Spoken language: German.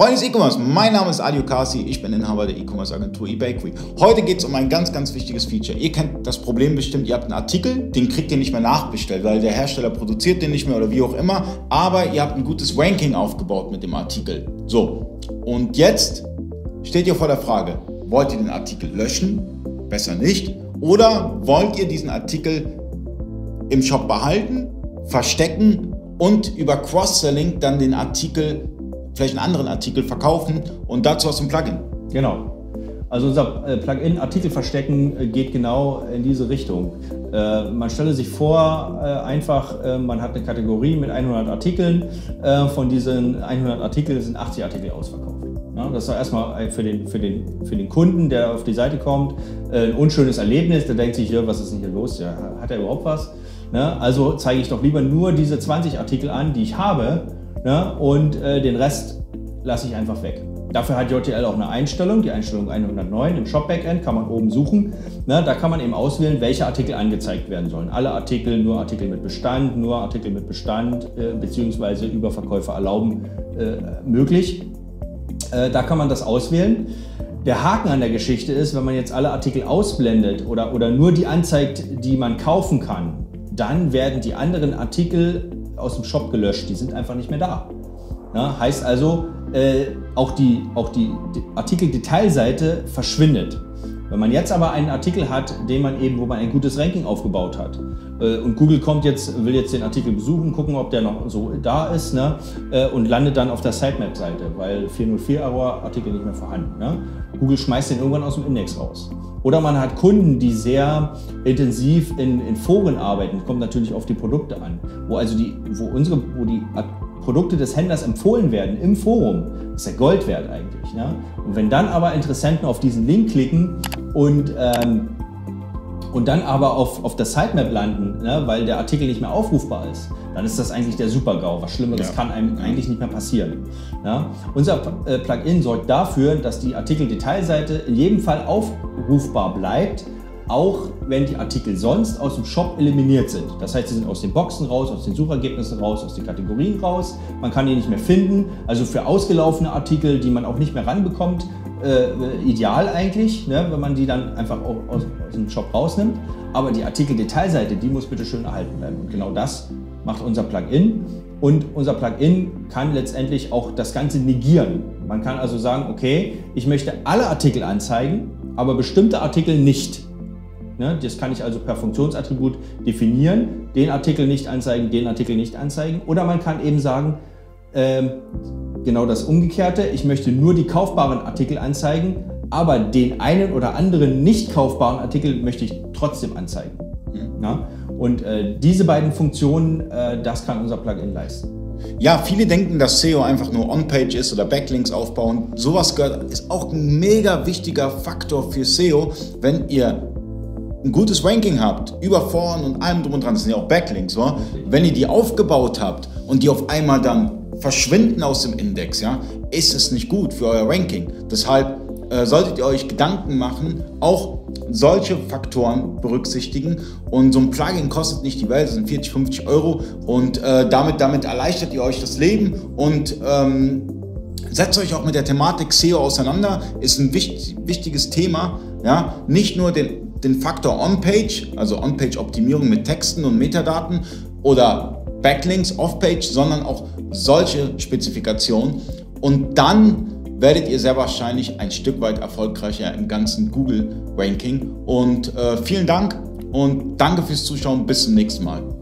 Freunde des E-Commerce, mein Name ist Adio Kasi, ich bin Inhaber der E-Commerce Agentur eBakery. Heute geht es um ein ganz, ganz wichtiges Feature. Ihr kennt das Problem bestimmt, ihr habt einen Artikel, den kriegt ihr nicht mehr nachbestellt, weil der Hersteller produziert den nicht mehr oder wie auch immer, aber ihr habt ein gutes Ranking aufgebaut mit dem Artikel. So, und jetzt steht ihr vor der Frage, wollt ihr den Artikel löschen? Besser nicht. Oder wollt ihr diesen Artikel im Shop behalten, verstecken und über Cross-Selling dann den Artikel vielleicht einen anderen Artikel verkaufen und dazu hast du ein Plugin. Genau. Also unser äh, Plugin Artikel verstecken äh, geht genau in diese Richtung. Äh, man stelle sich vor, einfach, man hat eine Kategorie mit 100 Artikeln. Von diesen 100 Artikeln sind 80 Artikel ausverkauft. Das ist erstmal für den, für, den, für den Kunden, der auf die Seite kommt, ein unschönes Erlebnis. Der denkt sich, was ist denn hier los? Hat er überhaupt was? Also zeige ich doch lieber nur diese 20 Artikel an, die ich habe Ne? Und äh, den Rest lasse ich einfach weg. Dafür hat JTL auch eine Einstellung, die Einstellung 109 im Shop-Backend, kann man oben suchen. Ne, da kann man eben auswählen, welche Artikel angezeigt werden sollen. Alle Artikel, nur Artikel mit Bestand, nur Artikel mit Bestand, äh, beziehungsweise Überverkäufe erlauben äh, möglich. Äh, da kann man das auswählen. Der Haken an der Geschichte ist, wenn man jetzt alle Artikel ausblendet oder, oder nur die anzeigt, die man kaufen kann, dann werden die anderen Artikel aus dem Shop gelöscht, die sind einfach nicht mehr da. Ja, heißt also, äh, auch die, auch die, die Artikel-Detailseite verschwindet. Wenn man jetzt aber einen Artikel hat, den man eben, wo man ein gutes Ranking aufgebaut hat, äh, und Google kommt jetzt, will jetzt den Artikel besuchen, gucken, ob der noch so da ist, ne, äh, und landet dann auf der Sitemap-Seite, weil 404-Error-Artikel nicht mehr vorhanden. Ne? Google schmeißt den irgendwann aus dem Index raus. Oder man hat Kunden, die sehr intensiv in, in Foren arbeiten, kommt natürlich auf die Produkte an, wo also die, wo unsere, wo die Produkte des Händlers empfohlen werden im Forum, ist ja Gold wert eigentlich. Ne? Und wenn dann aber Interessenten auf diesen Link klicken und ähm, und dann aber auf, auf der Sitemap landen, ne, weil der Artikel nicht mehr aufrufbar ist, dann ist das eigentlich der Super-GAU. Was Schlimmeres ja. kann einem eigentlich nicht mehr passieren. Ja? Unser äh, Plugin sorgt dafür, dass die Artikel-Detailseite in jedem Fall aufrufbar bleibt, auch wenn die Artikel sonst aus dem Shop eliminiert sind. Das heißt, sie sind aus den Boxen raus, aus den Suchergebnissen raus, aus den Kategorien raus. Man kann die nicht mehr finden. Also für ausgelaufene Artikel, die man auch nicht mehr ranbekommt, äh, ideal eigentlich, ne, wenn man die dann einfach aus, aus dem Shop rausnimmt. Aber die Artikel-Detailseite, die muss bitte schön erhalten bleiben. Und genau das macht unser Plugin. Und unser Plugin kann letztendlich auch das Ganze negieren. Man kann also sagen, okay, ich möchte alle Artikel anzeigen, aber bestimmte Artikel nicht. Ne, das kann ich also per Funktionsattribut definieren. Den Artikel nicht anzeigen, den Artikel nicht anzeigen. Oder man kann eben sagen, ähm, genau das Umgekehrte. Ich möchte nur die kaufbaren Artikel anzeigen, aber den einen oder anderen nicht kaufbaren Artikel möchte ich trotzdem anzeigen. Mhm. Ja? Und äh, diese beiden Funktionen, äh, das kann unser Plugin leisten. Ja, viele denken, dass SEO einfach nur On-Page ist oder Backlinks aufbauen. Sowas gehört, ist auch ein mega wichtiger Faktor für SEO, wenn ihr ein gutes Ranking habt, über Foren und allem drum und dran, das sind ja auch Backlinks, so? wenn ihr die aufgebaut habt und die auf einmal dann verschwinden aus dem Index, ja, ist es nicht gut für euer Ranking. Deshalb äh, solltet ihr euch Gedanken machen, auch solche Faktoren berücksichtigen. Und so ein Plugin kostet nicht die Welt, das sind 40, 50 Euro. Und äh, damit, damit erleichtert ihr euch das Leben und ähm, setzt euch auch mit der Thematik SEO auseinander. Ist ein wichtig, wichtiges Thema. Ja? Nicht nur den, den Faktor On-Page, also On-Page-Optimierung mit Texten und Metadaten oder Backlinks off-page, sondern auch solche Spezifikationen. Und dann werdet ihr sehr wahrscheinlich ein Stück weit erfolgreicher im ganzen Google-Ranking. Und äh, vielen Dank und danke fürs Zuschauen. Bis zum nächsten Mal.